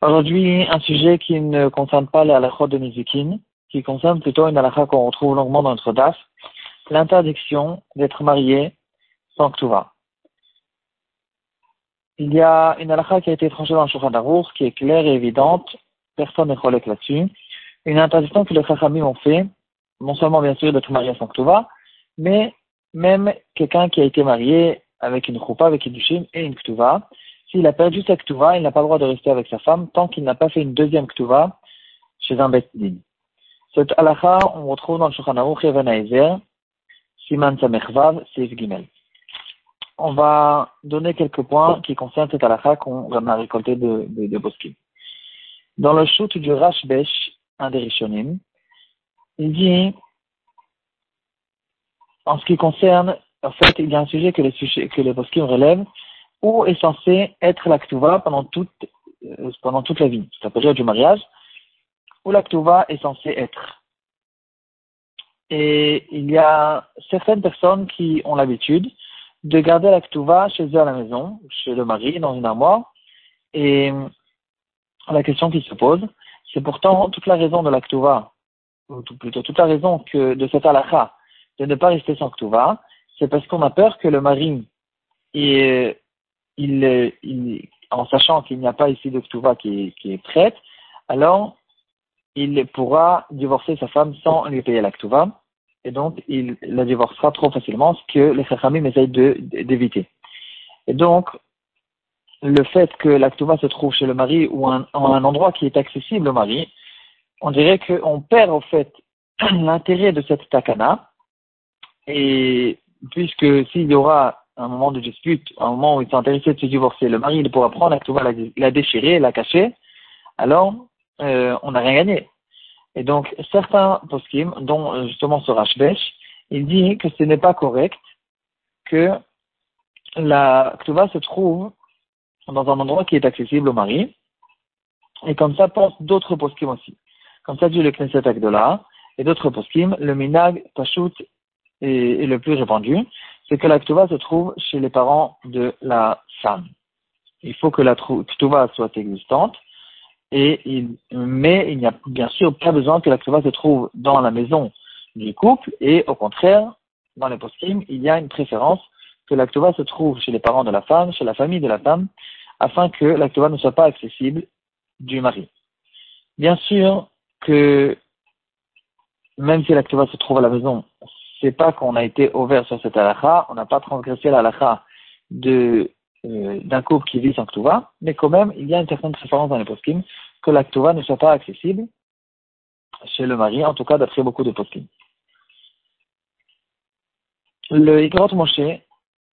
Aujourd'hui, un sujet qui ne concerne pas la halakha de Nizikin, qui concerne plutôt une halakha qu'on retrouve longuement dans notre DAF, l'interdiction d'être marié sans ktuva. Il y a une halakha qui a été tranchée dans le Shulchan qui est claire et évidente, personne n'est collègue là-dessus. Une interdiction que les Chachamim ont fait, non seulement bien sûr d'être marié sans ktuva, mais même quelqu'un qui a été marié avec une choupa, avec une dushim et une ktuva, s'il a perdu sa ktuva, il n'a pas le droit de rester avec sa femme tant qu'il n'a pas fait une deuxième ktuva chez un bet din. Cette halakha, on retrouve dans le Shulchan Aruch Siman Samechvav, Seif Gimel. On va donner quelques points qui concernent cette halakha qu'on a récolté de, de, de. Dans le shoot du Rashbesh, un des Rishonim, il dit, en ce qui concerne, en fait, il y a un sujet que les, sujets, que les relèvent, où est censé être la pendant toute, euh, pendant toute la vie, c'est la période du mariage, où la est censée être. Et il y a certaines personnes qui ont l'habitude de garder la chez eux à la maison, chez le mari, dans une armoire. Et la question qui se pose, c'est pourtant toute la raison de la ou plutôt toute la raison que de cette halakha, de ne pas rester sans ktuva, c'est parce qu'on a peur que le mari, il, il, en sachant qu'il n'y a pas ici de ktuva qui, qui est prête, alors il pourra divorcer sa femme sans lui payer la ktuva, et donc il la divorcera trop facilement, ce que les chachamim essayent d'éviter. Et donc, le fait que la ktuva se trouve chez le mari ou en un endroit qui est accessible au mari, on dirait qu'on perd au fait l'intérêt de cette takana, et puisque s'il y aura un moment de dispute, un moment où ils sont intéressés de se divorcer, le mari il pourra prendre la la, déchirer, la cacher, alors euh, on n'a rien gagné. Et donc, certains poskim, dont euh, justement ce Rashbesh, il dit que ce n'est pas correct que la Ktuva se trouve dans un endroit qui est accessible au mari. Et comme ça pensent d'autres poskim aussi. Comme ça dit le Knesset Akdola et d'autres poskim, le Minag Pashut est, le plus répandu, c'est que la Ktuva se trouve chez les parents de la femme. Il faut que la Ktuva soit existante et mais il n'y a bien sûr pas besoin que la se trouve dans la maison du couple, et au contraire, dans les post il y a une préférence que la se trouve chez les parents de la femme, chez la famille de la femme, afin que la ne soit pas accessible du mari. Bien sûr que même si la se trouve à la maison, pas qu'on a été ouvert sur cette halakha, on n'a pas transgressé la halakha de euh, d'un couple qui vit sans Ktuva, mais quand même, il y a une certaine préférence dans les poskim que la Ktuva ne soit pas accessible chez le mari, en tout cas d'après beaucoup de poskim. Le Ikrot Moshe,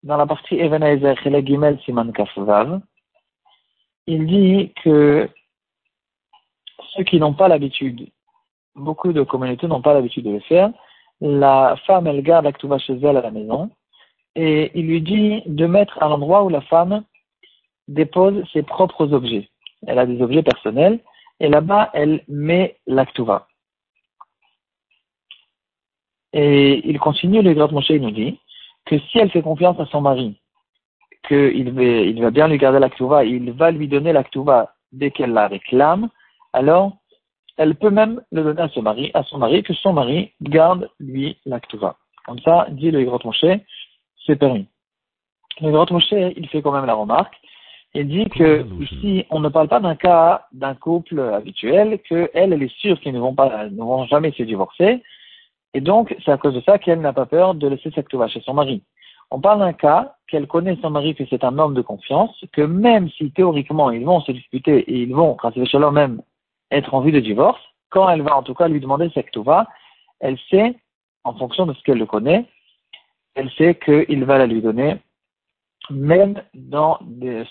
dans la partie Evenezer Gimel Siman Kafvav, il dit que ceux qui n'ont pas l'habitude, beaucoup de communautés n'ont pas l'habitude de le faire, la femme, elle garde la chez elle à la maison, et il lui dit de mettre à l'endroit où la femme dépose ses propres objets. Elle a des objets personnels et là-bas elle met l'actuva. Et il continue, le grand Moshe, nous dit que si elle fait confiance à son mari, qu'il va, bien lui garder l'actuva, il va lui donner l'actuva dès qu'elle la réclame, alors elle peut même le donner à son mari, à son mari, que son mari garde lui l'actuva. Comme ça, dit le grand Moshe, c'est permis. Le Grand Moshe, il fait quand même la remarque. Il dit que ici, on ne parle pas d'un cas d'un couple habituel, que elle, est sûre qu'ils ne vont pas, ne vont jamais se divorcer. Et donc, c'est à cause de ça qu'elle n'a pas peur de laisser sa chez son mari. On parle d'un cas qu'elle connaît son mari, que c'est un homme de confiance, que même si théoriquement ils vont se disputer et ils vont, grâce à même, être en vue de divorce, quand elle va en tout cas lui demander sa elle sait, en fonction de ce qu'elle le connaît, elle sait qu'il va la lui donner, même dans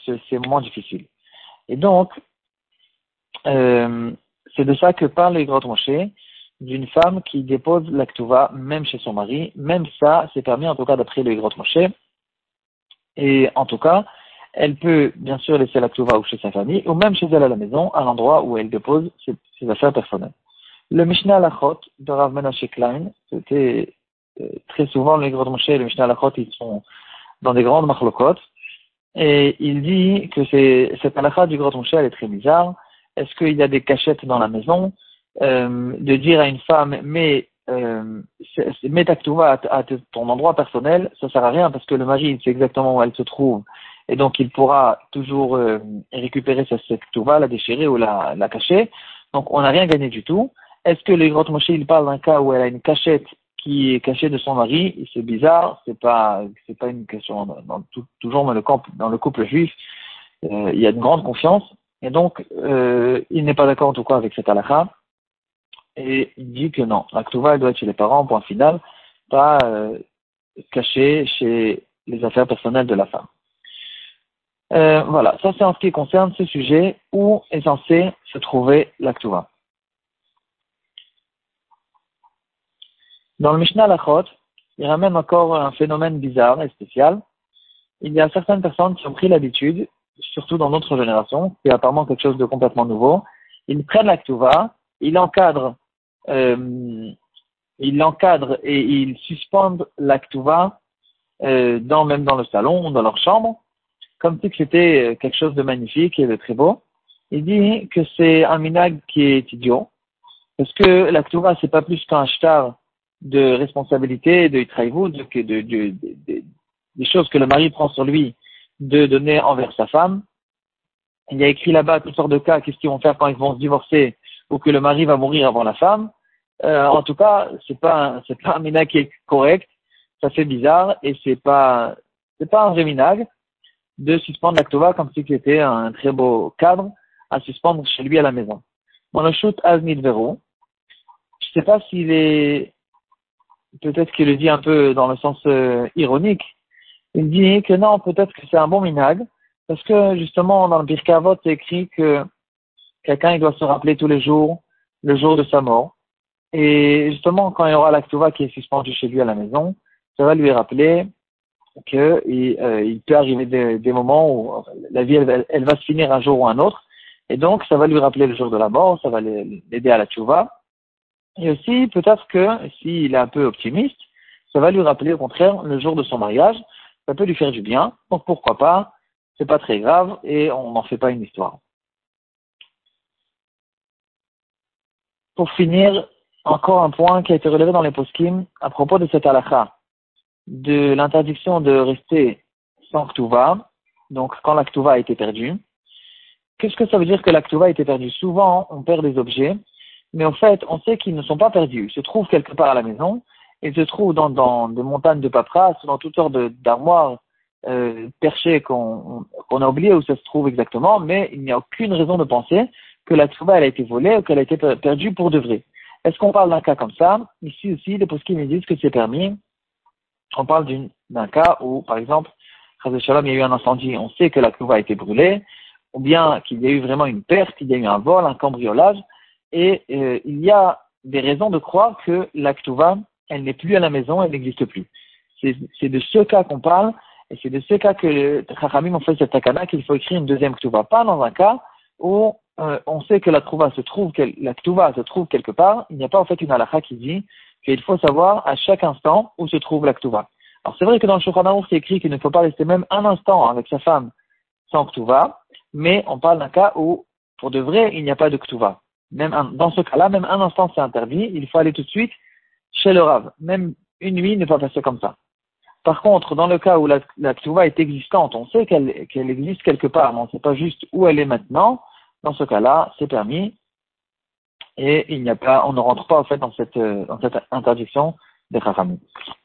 ces moments difficiles. Et donc, euh, c'est de ça que parle les grands Moshe, d'une femme qui dépose l'actuva même chez son mari. Même ça, c'est permis en tout cas d'après les grands Moshe. Et en tout cas, elle peut bien sûr laisser l'actuva ou chez sa famille, ou même chez elle à la maison, à l'endroit où elle dépose ses, affaires personnelles. Le Mishnah Lachot de Rav Menashe Klein, c'était euh, très souvent, les grands Moshe et les Mishnah Lachot, ils sont dans des grandes machlokot. Et il dit que cette halakha du Grand Moshe, elle est très bizarre. Est-ce qu'il y a des cachettes dans la maison? Euh, De dire à une femme, mais euh, mets ta à, à, ton endroit personnel, ça sert à rien parce que le mari, il sait exactement où elle se trouve. Et donc, il pourra toujours euh, récupérer sa ketouva, la déchirer ou la, la cacher. Donc, on n'a rien gagné du tout. Est-ce que les Grand Moshe, il parle d'un cas où elle a une cachette qui est caché de son mari, c'est bizarre, c'est pas, c'est pas une question dans, toujours dans le, dans le couple juif, euh, il y a une grande confiance, et donc euh, il n'est pas d'accord en tout cas avec cette halakha, et il dit que non, la elle doit être chez les parents, point final, pas euh, caché chez les affaires personnelles de la femme. Euh, voilà, ça c'est en ce qui concerne ce sujet où est censé se trouver l'actuva. Dans le Mishnah Lachot, il ramène encore un phénomène bizarre et spécial. Il y a certaines personnes qui ont pris l'habitude, surtout dans notre génération, c'est apparemment quelque chose de complètement nouveau, ils prennent l'actuva, ils l'encadrent, euh, ils l'encadrent et ils suspendent l'actuva euh, dans, même dans le salon, dans leur chambre, comme si c'était quelque chose de magnifique et de très beau. Il dit que c'est un minag qui est idiot, parce que l'actuva c'est pas plus qu'un shtar de responsabilité, de de, de, de, de, des choses que le mari prend sur lui de donner envers sa femme. Il y a écrit là-bas toutes sortes de cas, qu'est-ce qu'ils vont faire quand ils vont se divorcer ou que le mari va mourir avant la femme. Euh, en tout cas, c'est pas c'est pas un minag qui est correct, ça fait bizarre et c'est pas c'est pas un vrai minag de suspendre l'actova comme si c'était un très beau cadre à suspendre chez lui à la maison. Mon le shoot Aznid Vero, je sais pas s'il est peut-être qu'il le dit un peu dans le sens euh, ironique, il dit que non, peut-être que c'est un bon minag, parce que justement dans le Birkavot, c'est écrit que quelqu'un il doit se rappeler tous les jours le jour de sa mort. Et justement, quand il y aura l'actuva qui est suspendu chez lui à la maison, ça va lui rappeler qu'il euh, il peut arriver des, moments où la vie elle, va se finir un jour ou un autre, et donc ça va lui rappeler le jour de la mort, ça va l'aider à la tchouva. Et aussi, peut-être que s'il est un peu optimiste, ça va lui rappeler au contraire le jour de son mariage. Ça peut lui faire du bien. Donc pourquoi pas? C'est pas très grave et on n'en fait pas une histoire. Pour finir, encore un point qui a été relevé dans les poskim à propos de cette halakha, de l'interdiction de rester sans ktuva, donc quand la a été perdue. Qu'est-ce que ça veut dire que la a été perdue? Souvent, on perd des objets mais en fait, on sait qu'ils ne sont pas perdus. Ils se trouvent quelque part à la maison, ils se trouvent dans, dans des montagnes de paperasse, dans toutes sortes d'armoires euh, perchées qu'on a oublié où ça se trouve exactement, mais il n'y a aucune raison de penser que la elle a été volée ou qu'elle a été perdue pour de vrai. Est-ce qu'on parle d'un cas comme ça? Ici aussi, les poskim disent que c'est permis. On parle d'un cas où, par exemple, il y a eu un incendie, on sait que la tchouba a été brûlée, ou bien qu'il y a eu vraiment une perte, qu'il y a eu un vol, un cambriolage, et euh, il y a des raisons de croire que l'actuva, elle n'est plus à la maison, elle n'existe plus. C'est de ce cas qu'on parle, et c'est de ce cas que Chachamim ont fait cette takana qu'il faut écrire une deuxième ktuva. Pas dans un cas où euh, on sait que la se trouve, la se trouve quelque part, il n'y a pas en fait une halakha qui dit qu'il faut savoir à chaque instant où se trouve la Alors c'est vrai que dans le Shulchan c'est écrit qu'il ne faut pas rester même un instant avec sa femme sans ktuva, mais on parle d'un cas où, pour de vrai, il n'y a pas de ktuva. Même dans ce cas-là, même un instant c'est interdit, il faut aller tout de suite chez le Rav. Même une nuit ne pas passer comme ça. Par contre, dans le cas où la, la est existante, on sait qu'elle existe quelque part, mais on ne sait pas juste où elle est maintenant, dans ce cas-là, c'est permis et il n'y a pas, on ne rentre pas en fait dans cette, dans cette interdiction des Chachamim.